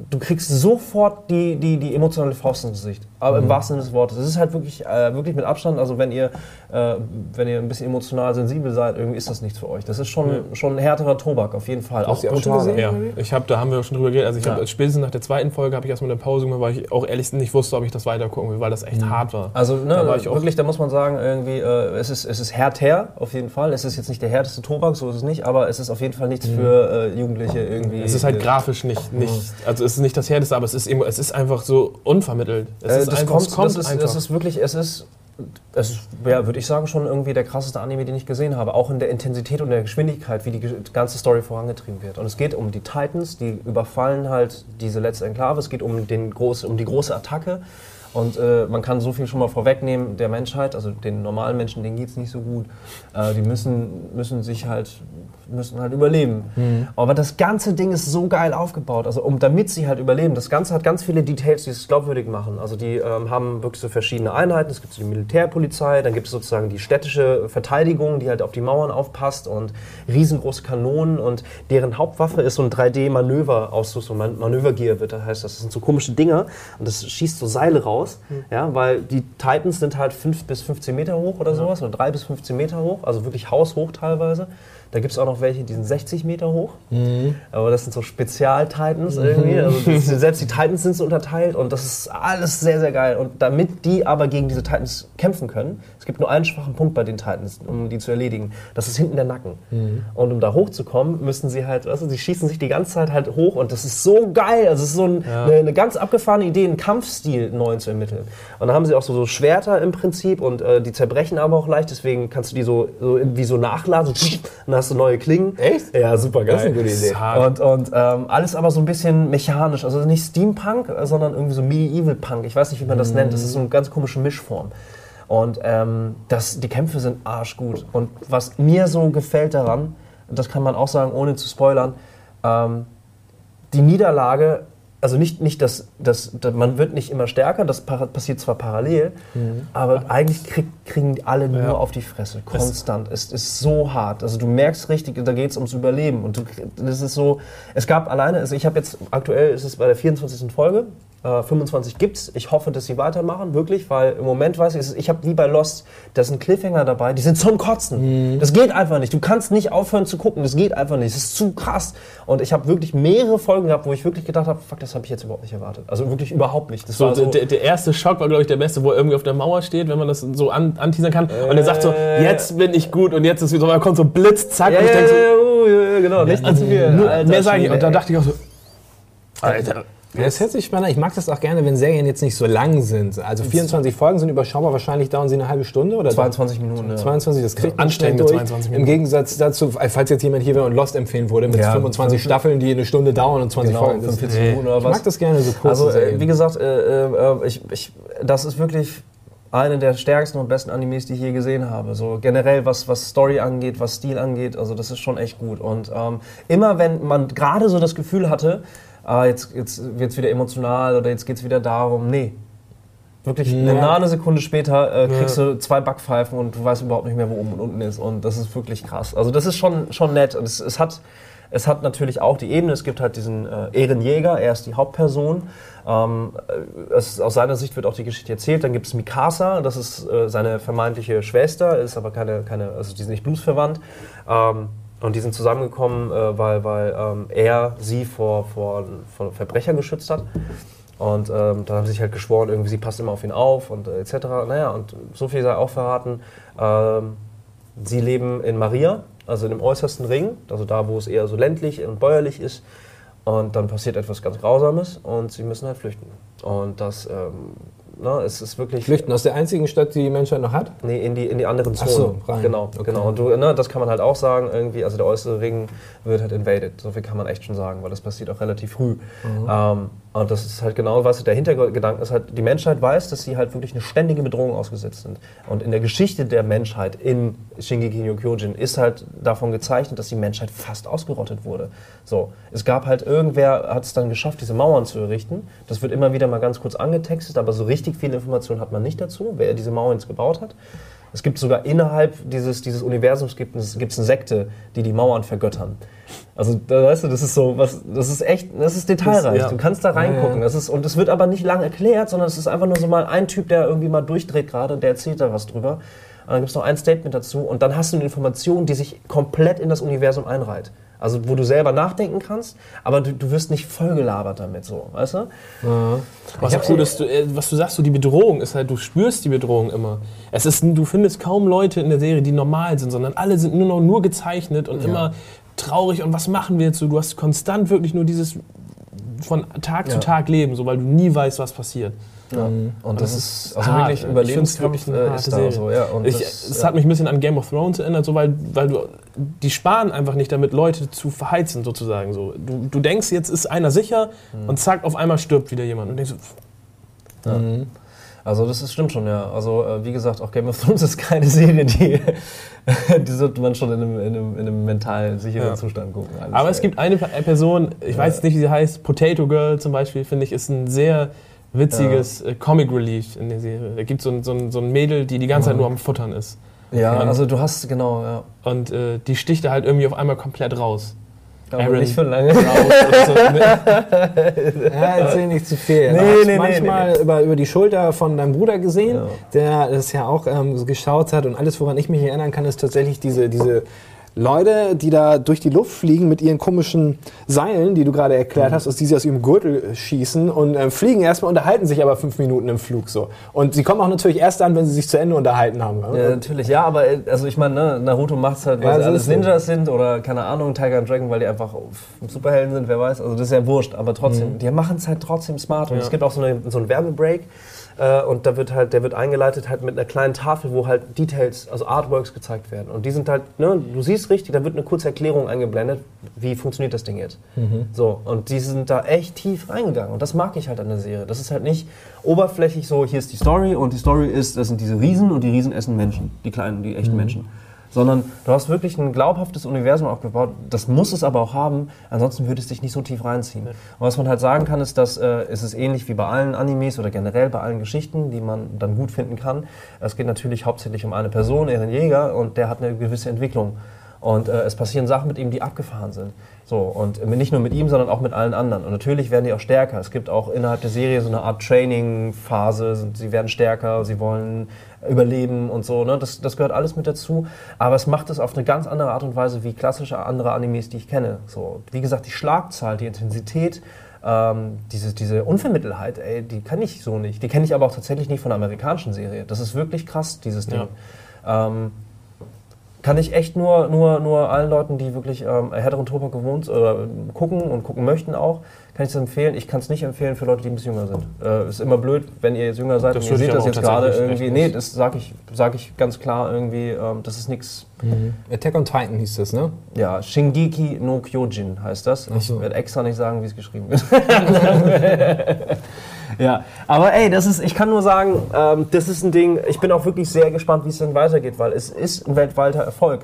du kriegst sofort die, die, die emotionale Faust ins Gesicht. Aber im wahrsten Sinne des Wortes. Es ist halt wirklich, äh, wirklich mit Abstand, also wenn ihr, äh, wenn ihr ein bisschen emotional sensibel seid, irgendwie ist das nichts für euch. Das ist schon, schon ein härterer Tobak, auf jeden Fall. Hast die auch schon gesehen? Ja, ich habe, da haben wir schon drüber geredet. Also ich Ja. habe spätestens nach der zweiten Folge habe ich erstmal eine Pause gemacht, weil ich auch ehrlich nicht wusste, ob ich das weiter gucken will, weil das echt hart war. Also ne, Da war ich auch- wirklich, da muss man sagen, irgendwie, äh, es ist, es ist härter, auf jeden Fall. Es ist jetzt nicht der härteste Tobak, so ist es nicht, aber es ist auf jeden Fall nichts für äh, Jugendliche irgendwie. Es ist halt äh, grafisch nicht, nicht also es ist nicht das Härteste, aber es ist, eben, es ist einfach so unvermittelt. Es Äh, ist das, einfach, kommt, es kommt ist, einfach. das ist wirklich, es ist, es ist, ja, würde ich sagen, schon irgendwie der krasseste Anime, den ich gesehen habe. Auch in der Intensität und der Geschwindigkeit, wie die ganze Story vorangetrieben wird. Und es geht um die Titans, die überfallen halt diese letzte Enklave. Es geht um, den groß, um die große Attacke. Und äh, man kann so viel schon mal vorwegnehmen, der Menschheit, also den normalen Menschen, denen geht es nicht so gut. Äh, die müssen, müssen sich halt, müssen halt überleben. Aber das ganze Ding ist so geil aufgebaut, also um, damit sie halt überleben. Das Ganze hat ganz viele Details, die es glaubwürdig machen. Also die ähm, haben wirklich so verschiedene Einheiten. Es gibt so die Militärpolizei, dann gibt es sozusagen die städtische Verteidigung, die halt auf die Mauern aufpasst und riesengroße Kanonen und deren Hauptwaffe ist so ein 3D-Manöver-Ausrüstung, Man Manövergear wird das heißt. Das sind so komische Dinger und das schießt so Seile raus, ja, weil die Titans sind halt 5 bis 15 Meter hoch oder sowas oder 3 bis 15 Meter hoch, also wirklich haushoch teilweise. Da gibt es auch noch welche, die sind 60 Meter hoch. Aber das sind so Spezial-Titans irgendwie. Also das, selbst die Titans sind so unterteilt und das ist alles sehr, sehr geil. Und damit die aber gegen diese Titans kämpfen können, es gibt nur einen schwachen Punkt bei den Titans, um die zu erledigen. Das ist hinten der Nacken. Und um da hochzukommen, müssen sie halt, weißt du, sie schießen sich die ganze Zeit halt hoch und das ist so geil. Also es ist so ein, eine, eine ganz abgefahrene Idee, einen Kampfstil neu zu ermitteln. Und dann haben sie auch so, so Schwerter im Prinzip und äh, die zerbrechen aber auch leicht, deswegen kannst du die so, so wie so nachladen. Und hast du neue Klingen. Echt? Ja, super geil. Das ist eine gute Idee. Und, und ähm, alles aber so ein bisschen mechanisch. Also nicht Steampunk, äh, sondern irgendwie so Medieval Punk. Ich weiß nicht, wie man das nennt. Das ist so eine ganz komische Mischform. Und ähm, das, die Kämpfe sind arschgut. Und was mir so gefällt daran, das kann man auch sagen, ohne zu spoilern, ähm, die Niederlage, also nicht, nicht das, das, das, man wird nicht immer stärker, das passiert zwar parallel, aber eigentlich krieg, kriegen die alle nur auf die Fresse, konstant. Es ist so hart. Also du merkst richtig, da geht es ums Überleben. Und du, das ist so, es gab alleine, also ich habe jetzt, aktuell ist es bei der 24. Folge, äh, 25 gibt's. Ich hoffe, dass sie weitermachen, wirklich, weil im Moment weiß ich, ich habe wie bei Lost, da sind Cliffhanger dabei, die sind zum Kotzen. Das geht einfach nicht. Du kannst nicht aufhören zu gucken, das geht einfach nicht. Es ist zu krass. Und ich habe wirklich mehrere Folgen gehabt, wo ich wirklich gedacht habe, fuck, das habe ich jetzt überhaupt nicht erwartet. Also wirklich überhaupt nicht. Das So, war so, der, der erste Schock war, glaube ich, der beste, wo er irgendwie auf der Mauer steht, wenn man das so an, anteasern kann. und er sagt so, Äh. jetzt bin ich gut und jetzt ist wieder, da kommt so Blitz, zack. ja, und ich ja, denk so, uh, genau, nicht zu viel. Alter mehr sage ich. Und da ey. dachte ich auch so, Alter. Ja, das hört sich spannend an. Ich mag das auch gerne, wenn Serien jetzt nicht so lang sind. Also 24 Folgen sind überschaubar, wahrscheinlich dauern sie eine halbe Stunde oder 22 Minuten, ja. 22, das kriegt man Anstrengende schnell durch. 22 Im Minuten. Gegensatz dazu, falls jetzt jemand hier wäre und Lost empfehlen würde, mit Ja. 25 Staffeln, die eine Stunde dauern und 20 Genau, Folgen. Das, 45 Minuten oder ich was. mag das gerne so kurz. Also, äh, wie gesagt, äh, äh, ich, ich, das ist wirklich eine der stärksten und besten Animes, die ich je gesehen habe. So generell, was, was Story angeht, was Stil angeht, also das ist schon echt gut. Und ähm, immer wenn man gerade so das Gefühl hatte, ah, jetzt, jetzt wird es wieder emotional oder jetzt geht es wieder darum, nee. Wirklich eine nahe eine Sekunde später äh, kriegst du zwei Backpfeifen und du weißt überhaupt nicht mehr, wo oben und unten ist. Und das ist wirklich krass. Also das ist schon, schon nett. Und es, es, hat, es hat natürlich auch die Ebene. Es gibt halt diesen äh, Ehrenjäger, er ist die Hauptperson. Ähm, äh, es, aus seiner Sicht wird auch die Geschichte erzählt. Dann gibt es Mikasa, das ist äh, seine vermeintliche Schwester, ist aber keine, keine also die sind nicht blutsverwandt. Ähm, und die sind zusammengekommen, äh, weil, weil ähm, er sie vor, vor, vor Verbrechern geschützt hat. Und ähm, dann haben sie sich halt geschworen, irgendwie sie passt immer auf ihn auf und äh, etc. Naja, und so viel sei auch verraten. Ähm, sie leben in Maria, also in dem äußersten Ring, also da, wo es eher so ländlich und bäuerlich ist. Und dann passiert etwas ganz Grausames und sie müssen halt flüchten. Und das, ähm, na, es ist wirklich. Flüchten aus der einzigen Stadt, die die Menschheit noch hat? Nee, in die, in die anderen Ach Zonen. so, rein. Genau, Okay. genau. Und du, ne, das kann man halt auch sagen, irgendwie, also der äußere Ring wird halt invaded. So viel kann man echt schon sagen, weil das passiert auch relativ früh. Ähm, und das ist halt genau, was der Hintergedanke ist halt, die Menschheit weiß, dass sie halt wirklich eine ständige Bedrohung ausgesetzt sind. Und in der Geschichte der Menschheit in Shingeki no Kyojin ist halt davon gezeichnet, dass die Menschheit fast ausgerottet wurde. So, es gab halt irgendwer, hat es dann geschafft, diese Mauern zu errichten. Das wird immer wieder mal ganz kurz angetextet, aber so richtig viel Information hat man nicht dazu, wer diese Mauern jetzt gebaut hat. Es gibt sogar innerhalb dieses, dieses Universums gibt es gibt's eine Sekte, die die Mauern vergöttern. Also, da weißt du, das ist so, was, das ist echt, das ist detailreich. Das- ja. Du kannst da reingucken. Das ist, und es wird aber nicht lang erklärt, sondern es ist einfach nur so mal ein Typ, der irgendwie mal durchdreht gerade, der erzählt da was drüber. Und dann gibt es noch ein Statement dazu und dann hast du eine Information, die sich komplett in das Universum einreiht. Also wo du selber nachdenken kannst, aber du, du wirst nicht vollgelabert damit so, weißt du? Was auch gut ist, du, äh, was du sagst, so die Bedrohung ist halt, du spürst die Bedrohung immer. Es ist, du findest kaum Leute in der Serie, die normal sind, sondern alle sind nur noch nur gezeichnet und immer traurig und was machen wir jetzt so? Du hast konstant wirklich nur dieses von Tag Ja. zu Tag Leben, so weil du nie weißt, was passiert. Und das ist also hart, wirklich äh, harte ist da so, ja. Ich, das, es ja. hat mich ein bisschen an Game of Thrones erinnert, so weil, weil du, die sparen einfach nicht damit, Leute zu verheizen sozusagen. So. Du, du denkst, jetzt ist einer sicher Mhm. und zack, auf einmal stirbt wieder jemand. Und denkst, so, Also das ist, stimmt schon, ja. Also äh, wie gesagt, auch Game of Thrones ist keine Serie, die, die sollte man schon in einem, in einem, in einem mental sicheren Ja. Zustand gucken. Alles, Aber es ey. gibt eine Person, ich weiß nicht, wie sie heißt, Potato Girl zum Beispiel, finde ich, ist ein sehr witziges äh, Comic Relief in der Serie. Da gibt so es so ein, so ein Mädel, die die ganze Zeit nur am Futtern ist. Ja, Man- also du hast, genau, ja. Und äh, die sticht da halt irgendwie auf einmal komplett raus. Aber Aaron nicht für lange. So. Ja, erzähl nicht zu viel. Nee, nee, nee, manchmal Über, über die Schulter von deinem Bruder gesehen, Ja. der das ja auch ähm, geschaut hat. Und alles, woran ich mich erinnern kann, ist tatsächlich diese, diese Leute, die da durch die Luft fliegen mit ihren komischen Seilen, die du gerade erklärt hast, aus die sie aus ihrem Gürtel schießen und äh, fliegen erstmal, unterhalten sich aber fünf Minuten im Flug so. Und sie kommen auch natürlich erst an, wenn sie sich zu Ende unterhalten haben. Ja, natürlich, ja, aber äh, also ich meine, ne, Naruto macht es halt, weil Ja, sie so alles. Ninjas sind oder keine Ahnung, Tiger and Dragon, weil die einfach Superhelden sind, wer weiß. Also das ist ja wurscht, aber trotzdem, die machen es halt trotzdem smart. Und Ja. es gibt auch so, eine, so einen Werbebreak äh, und da wird halt, der wird eingeleitet halt mit einer kleinen Tafel, wo halt Details, also Artworks gezeigt werden. Und die sind halt, ne, du siehst richtig, da wird eine kurze Erklärung eingeblendet, wie funktioniert das Ding jetzt. So, und die sind da echt tief reingegangen. Und das mag ich halt an der Serie. Das ist halt nicht oberflächlich so, hier ist die Story und die Story ist, das sind diese Riesen und die Riesen essen Menschen, die kleinen, die echten Menschen. Sondern du hast wirklich ein glaubhaftes Universum aufgebaut. Das muss es aber auch haben, ansonsten würde es dich nicht so tief reinziehen. Und was man halt sagen kann, ist, dass äh, es ist ähnlich wie bei allen Animes oder generell bei allen Geschichten, die man dann gut finden kann. Es geht natürlich hauptsächlich um eine Person, Eren Jäger, und der hat eine gewisse Entwicklung. Und äh, es passieren Sachen mit ihm, die abgefahren sind. So, und nicht nur mit ihm, sondern auch mit allen anderen. Und natürlich werden die auch stärker. Es gibt auch innerhalb der Serie so eine Art Training-Phase. Sie werden stärker, sie wollen überleben und so. Ne? Das, das gehört alles mit dazu. Aber es macht es auf eine ganz andere Art und Weise wie klassische andere Animes, die ich kenne. So, wie gesagt, die Schlagzahl, die Intensität, ähm, diese, diese Unvermittelheit, ey, die kann ich so nicht. Die kenne ich aber auch tatsächlich nicht von einer amerikanischen Serie. Das ist wirklich krass, dieses Ding. Ähm, kann ich echt nur, nur, nur allen Leuten, die wirklich ähm, härteren Tobak gewohnt oder gucken und gucken möchten auch, kann ich es empfehlen. Ich kann es nicht empfehlen für Leute, die ein bisschen jünger sind. Äh, ist immer blöd, wenn ihr jetzt jünger seid Das und ihr seht das jetzt gerade irgendwie. Nee, das sage ich, sag ich ganz klar irgendwie, ähm, das ist nichts. Attack on Titan hieß das, ne? Ja, Shingeki no Kyojin heißt das. So. Ich werde extra nicht sagen, wie es geschrieben wird. ja, aber ey, das ist, ich kann nur sagen, ähm, das ist ein Ding, ich bin auch wirklich sehr gespannt, wie es dann weitergeht, weil es ist ein weltweiter Erfolg.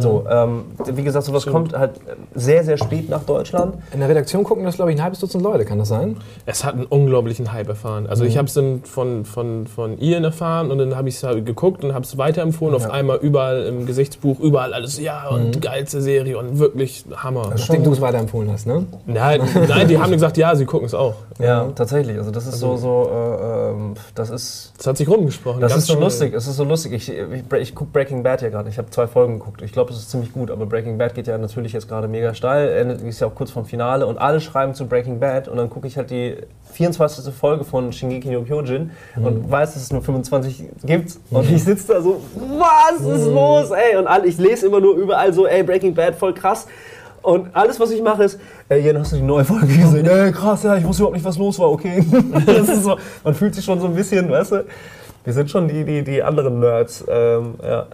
So, ähm, wie gesagt, sowas kommt halt sehr, sehr spät nach Deutschland. In der Redaktion gucken das, glaube ich, ein halbes Dutzend Leute, kann das sein? Es hat einen unglaublichen Hype erfahren. Also Mhm. ich habe es dann von, von, von Ian erfahren und dann habe ich es halt geguckt und habe es weiterempfohlen. Auf einmal überall im Gesichtsbuch, überall alles, ja, und Mhm. geilste Serie und wirklich Hammer. Nachdem du es weiterempfohlen hast, ne? Nein, nein, die haben gesagt, ja, sie gucken es auch. Ja, tatsächlich. Also das ist so, so, äh, ähm, das ist Das hat sich rumgesprochen. Das ganz ist so schnell. lustig, es ist so lustig. Ich, ich, ich gucke Breaking Bad ja gerade. Ich habe zwei Folgen geguckt. Ich glaube, es ist ziemlich gut, aber Breaking Bad geht ja natürlich jetzt gerade mega steil. Endet ist ja auch kurz vom Finale und alle schreiben zu Breaking Bad und dann gucke ich halt die 24. Folge von Shingeki no Kyojin und weiß, dass es nur 25 gibt. Und ich sitze da so, was ist los, ey? Und ich lese immer nur überall so, ey, Breaking Bad, voll krass. Und alles, was ich mache, ist, ey, Jan, hast du die neue Folge gesehen? Ey, krass, ja, ich wusste überhaupt nicht, was los war, okay. Das ist so, man fühlt sich schon so ein bisschen, weißt du, wir sind schon die, die, die anderen Nerds. Ähm, ja.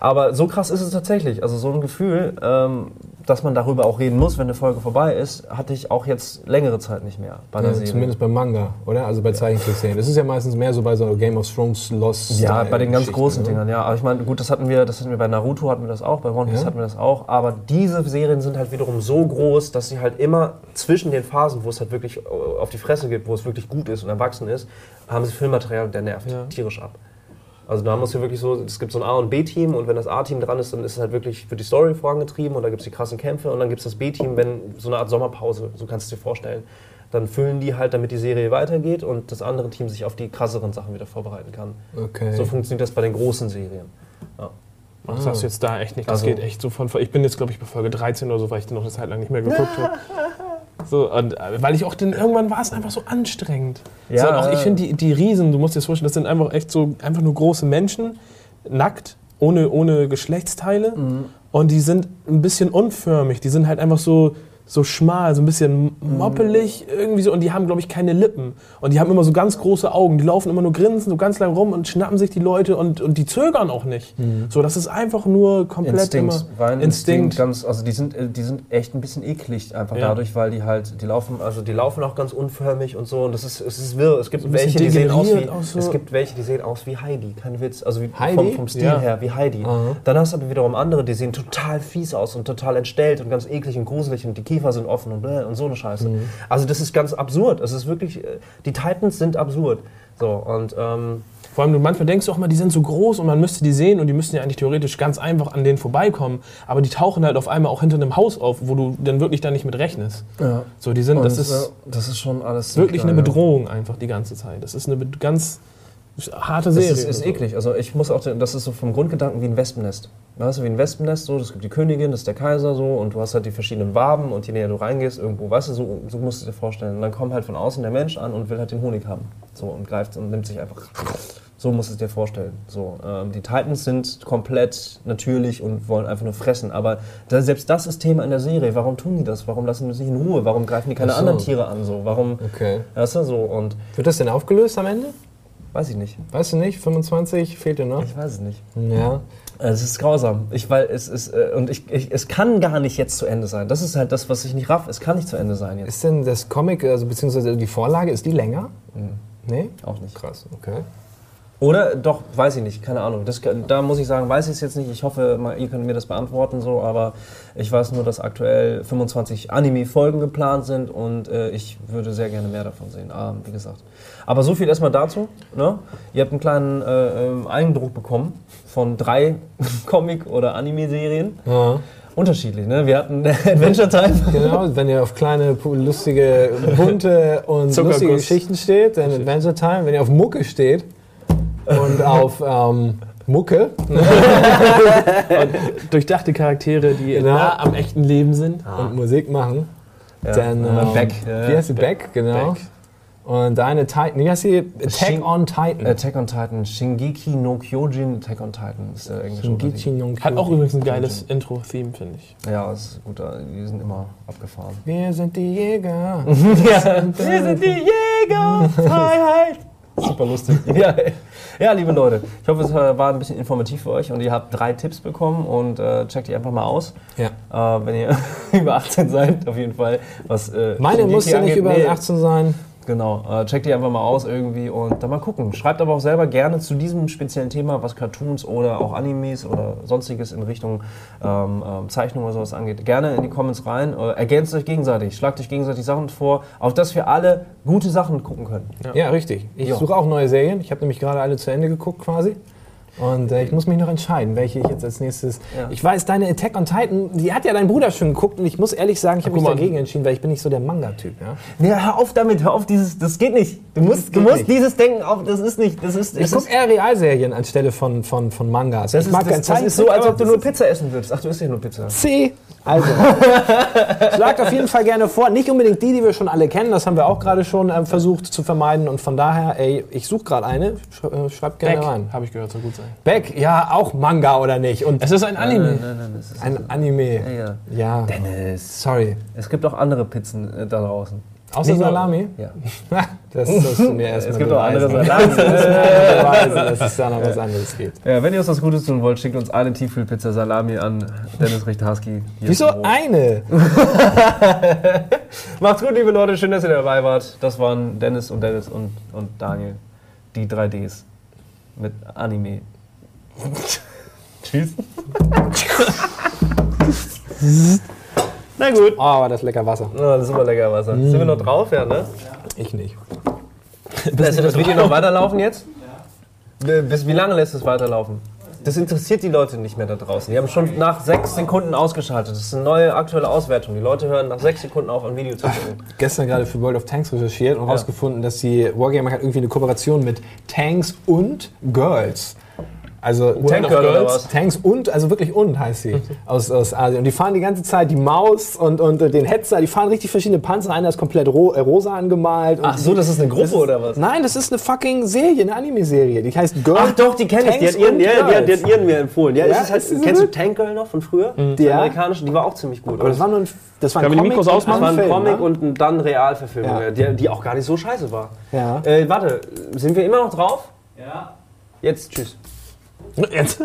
Aber so krass ist es tatsächlich. Also so ein Gefühl, ähm, dass man darüber auch reden muss, wenn eine Folge vorbei ist, hatte ich auch jetzt längere Zeit nicht mehr bei der Ja, Serie. zumindest beim Manga, oder? Also bei Zeichentrickserien. Das ist ja meistens mehr so bei so Game of Thrones Lost. Ja, bei den ganz großen? Dingern, ja. Aber ich meine, gut, das hatten wir, das hatten wir bei Naruto hatten wir das auch, bei One Piece Ja. hatten wir das auch. Aber diese Serien sind halt wiederum so groß, dass sie halt immer zwischen den Phasen, wo es halt wirklich auf die Fresse geht, wo es wirklich gut ist und erwachsen ist, haben sie Filmmaterial, der nervt Ja. tierisch ab. Also da musst du wirklich so, es gibt so ein A- und B-Team und wenn das A-Team dran ist, dann ist es halt wirklich, wird die Story vorangetrieben und da gibt es die krassen Kämpfe und dann gibt es das B-Team, wenn so eine Art Sommerpause, so kannst du dir vorstellen. Dann füllen die halt, damit die Serie weitergeht und das andere Team sich auf die krasseren Sachen wieder vorbereiten kann. Okay. So funktioniert das bei den großen Serien. Ja. Das sagst du jetzt da echt nicht. Das Also- geht echt so von. Ich bin jetzt, glaube ich, bei Folge 13 oder so, weil ich den noch eine Zeit lang nicht mehr geguckt habe. So, und, äh, weil ich auch den, irgendwann war es einfach so anstrengend. Ja. so, auch, ich finde die, die Riesen, du musst dir das vorstellen, das sind einfach echt so, einfach nur große Menschen, nackt, ohne, ohne Geschlechtsteile. Mhm. Und die sind ein bisschen unförmig, die sind halt einfach so, so schmal, so ein bisschen moppelig irgendwie so. Und die haben, glaube ich, keine Lippen. Und die haben immer so ganz große Augen. Die laufen immer nur grinsen so ganz lang rum und schnappen sich die Leute und, und die zögern auch nicht. So, das ist einfach nur komplett Instinkt, immer rein Instinkt. ganz, also die sind, äh, die sind echt ein bisschen eklig, einfach Ja. dadurch, weil die halt, die laufen, also die laufen auch ganz unförmig und so und das ist, es ist wirr. Es gibt bisschen welche, die sehen aus wie, so. es gibt welche, die sehen aus wie Heidi, kein Witz, also wie Heidi? Vom, vom Stil Ja. her wie Heidi. Dann hast du aber wiederum andere, die sehen total fies aus und total entstellt und ganz eklig und gruselig und die Kiefer sind offen und, bläh und so eine Scheiße. Mhm. Also das ist ganz absurd. Es ist wirklich, äh, die Titans sind absurd. So und ähm, Vor allem, du manchmal denkst du auch mal, die sind so groß und man müsste die sehen und die müssten ja eigentlich theoretisch ganz einfach an denen vorbeikommen. Aber die tauchen halt auf einmal auch hinter einem Haus auf, wo du dann wirklich da nicht mit rechnest. ja. So, die sind, Und, das ist äh, das ist schon alles wirklich eine geil, ja. Bedrohung einfach die ganze Zeit. Das ist eine ganz harte Serie. Das ist, ist eklig. Also ich muss auch, das ist so vom Grundgedanken wie ein Wespennest. Weißt du, wie ein Wespennest, so, es gibt die Königin, das ist der Kaiser so und du hast halt die verschiedenen Waben und je näher du reingehst, irgendwo, weißt du, so, so musst du dir vorstellen. Und dann kommt halt von außen der Mensch an und will halt den Honig haben. So und greift und nimmt sich einfach. So musst du es dir vorstellen. So, ähm, die Titans sind komplett natürlich und wollen einfach nur fressen. Aber da, selbst das ist Thema in der Serie. Warum tun die das? Warum lassen die sich in Ruhe? Warum greifen die keine so. anderen Tiere an? So, warum? Okay. Weißt du, so und Wird das denn aufgelöst am Ende? Weiß ich nicht. Weißt du nicht? 25 fehlt dir noch? Ich weiß es nicht. Ja. Es ist grausam. Ich, weil es ist, äh, und ich, ich, es kann gar nicht jetzt zu Ende sein. Das ist halt das, was ich nicht raff. Es kann nicht zu Ende sein jetzt. Ist denn das Comic, also beziehungsweise die Vorlage, ist die länger? Nee? Auch nicht. Krass, okay. Oder doch, weiß ich nicht, keine Ahnung. Das, da muss ich sagen, weiß ich es jetzt nicht. Ich hoffe, mal, ihr könnt mir das beantworten, so, aber ich weiß nur, dass aktuell 25 Anime-Folgen geplant sind und äh, ich würde sehr gerne mehr davon sehen. Ah, wie gesagt. Aber so viel erstmal dazu. Ne? Ihr habt einen kleinen äh, ähm, Eindruck bekommen von drei Comic- oder Anime-Serien. Ja. Unterschiedlich, ne? Wir hatten Adventure Time. Genau, wenn ihr auf kleine, lustige, bunte und lustige Geschichten steht, dann Adventure Time. Wenn ihr auf Mucke steht und auf ähm, Mucke, Durchdachte Charaktere, die Genau. nah am echten Leben sind. und Musik machen, Ja, dann äh, ähm, Beck. Wie heißt sie? Beck, genau. Beck. Und deine Titan, wie heißt sie? Attack Shin- on Titan. Attack on Titan, Shingeki no Kyojin, Attack on Titan ist der englische Shingeki no Hat auch Kyojin. übrigens ein geiles Intro-Theme, finde ich. Ja, das ist gut, die sind immer abgefahren. Wir sind die Jäger. Wir sind die Jäger, Freiheit. Super lustig. Ja, ja, liebe Leute, ich hoffe, es war ein bisschen informativ für euch und ihr habt drei Tipps bekommen und äh, checkt die einfach mal aus. Ja. Äh, wenn ihr über 18 seid, auf jeden Fall. Was, äh, Meine muss ja nicht über nee, 18 sein. Genau, äh, checkt die einfach mal aus irgendwie und dann mal gucken. Schreibt aber auch selber gerne zu diesem speziellen Thema, was Cartoons oder auch Animes oder sonstiges in Richtung ähm, ähm, Zeichnung oder sowas angeht. Gerne in die Comments rein. Äh, ergänzt euch gegenseitig, schlagt euch gegenseitig Sachen vor, auf dass wir alle gute Sachen gucken können. Ja, richtig. Ich Ja. suche auch neue Serien. Ich habe nämlich gerade alle zu Ende geguckt quasi. Und äh, ich muss mich noch entscheiden, welche ich jetzt als nächstes. Ja. Ich weiß, deine Attack on Titan, die hat ja dein Bruder schon geguckt und ich muss ehrlich sagen, ich habe mich mal. dagegen entschieden, weil ich bin nicht so der Manga-Typ. Ja? Nee, hör auf damit, hör auf dieses, das geht nicht. Du musst, du musst nicht. dieses Denken auf, das ist nicht, das ist, Ich gucke eher Realserien anstelle von, von, von Mangas. das ich ist, mag das, das ist so, als ob du nur Pizza essen würdest. Ach, du isst ja nur Pizza. C. Also, schlagt auf jeden Fall gerne vor. Nicht unbedingt die, die wir schon alle kennen. Das haben wir auch gerade schon ähm, versucht zu vermeiden. Und von daher, ey, ich suche gerade eine. Sch äh, schreibt gerne Beck, rein. habe ich gehört, soll gut sein. Beck, ja, auch Manga oder nicht? Und Es ist ein Anime. Nein, nein, das ist ein Anime. ja, ja. Ja, Dennis. sorry. Es gibt auch andere Pizzen äh, da draußen. Außer Nicht nur- Salami? Ja. Das musst du mir erstmal Es gibt auch andere beweisen. Salami. Das musst du mir beweisen, dass es da noch was anderes gibt. Ja, wenn ihr uns was Gutes tun wollt, schickt uns eine Tiefkühlpizza Salami an Dennis Richtarski. Wieso ist eine? Macht's gut, liebe Leute. Schön, dass ihr dabei wart. Das waren Dennis und Dennis und, und Daniel. Die 3Ds. Mit Anime. Tschüss. Na gut. Oh, war das lecker Wasser. Oh, das ist super lecker Wasser. Sind wir noch drauf? Ja, ne? Ich nicht. Lässt ihr das Video noch weiterlaufen jetzt? Bis wie lange lässt es weiterlaufen? Das interessiert die Leute nicht mehr da draußen. Die haben schon nach sechs Sekunden ausgeschaltet. Das ist eine neue aktuelle Auswertung. Die Leute hören nach sechs Sekunden auf, ein Video zu gucken. gestern gerade für World of Tanks recherchiert und herausgefunden, dass die Wargamer hat irgendwie eine Kooperation mit Tanks und Girls. Also Tank Girls? was? Tanks und, also wirklich und heißt sie, aus, aus Asien. Und die fahren die ganze Zeit die Maus und, und den Hetzer, die fahren richtig verschiedene Panzer. Einer ist komplett ro äh, rosa angemalt. Und Ach so, das ist eine Gruppe ist, oder was? Nein, das ist eine fucking Serie, eine Anime-Serie. Die heißt Girl Ach doch, die kenne ich. Die hat, Tanks ihren, und ja, die, hat, die Girls. hat ihren mir empfohlen. Ja, Ja, ist halt, ist kennst du? Tank Girl noch von früher? Die Ja. amerikanische, die war auch ziemlich gut. Aber das war nur ein, das war ein die Comic Mikros? Das war ein Film, Comic ne? und dann Realverfilmung, Ja. die, die auch gar nicht so scheiße war. Ja. Äh, warte, sind wir immer noch drauf? Ja. Jetzt, tschüss. Jetzt.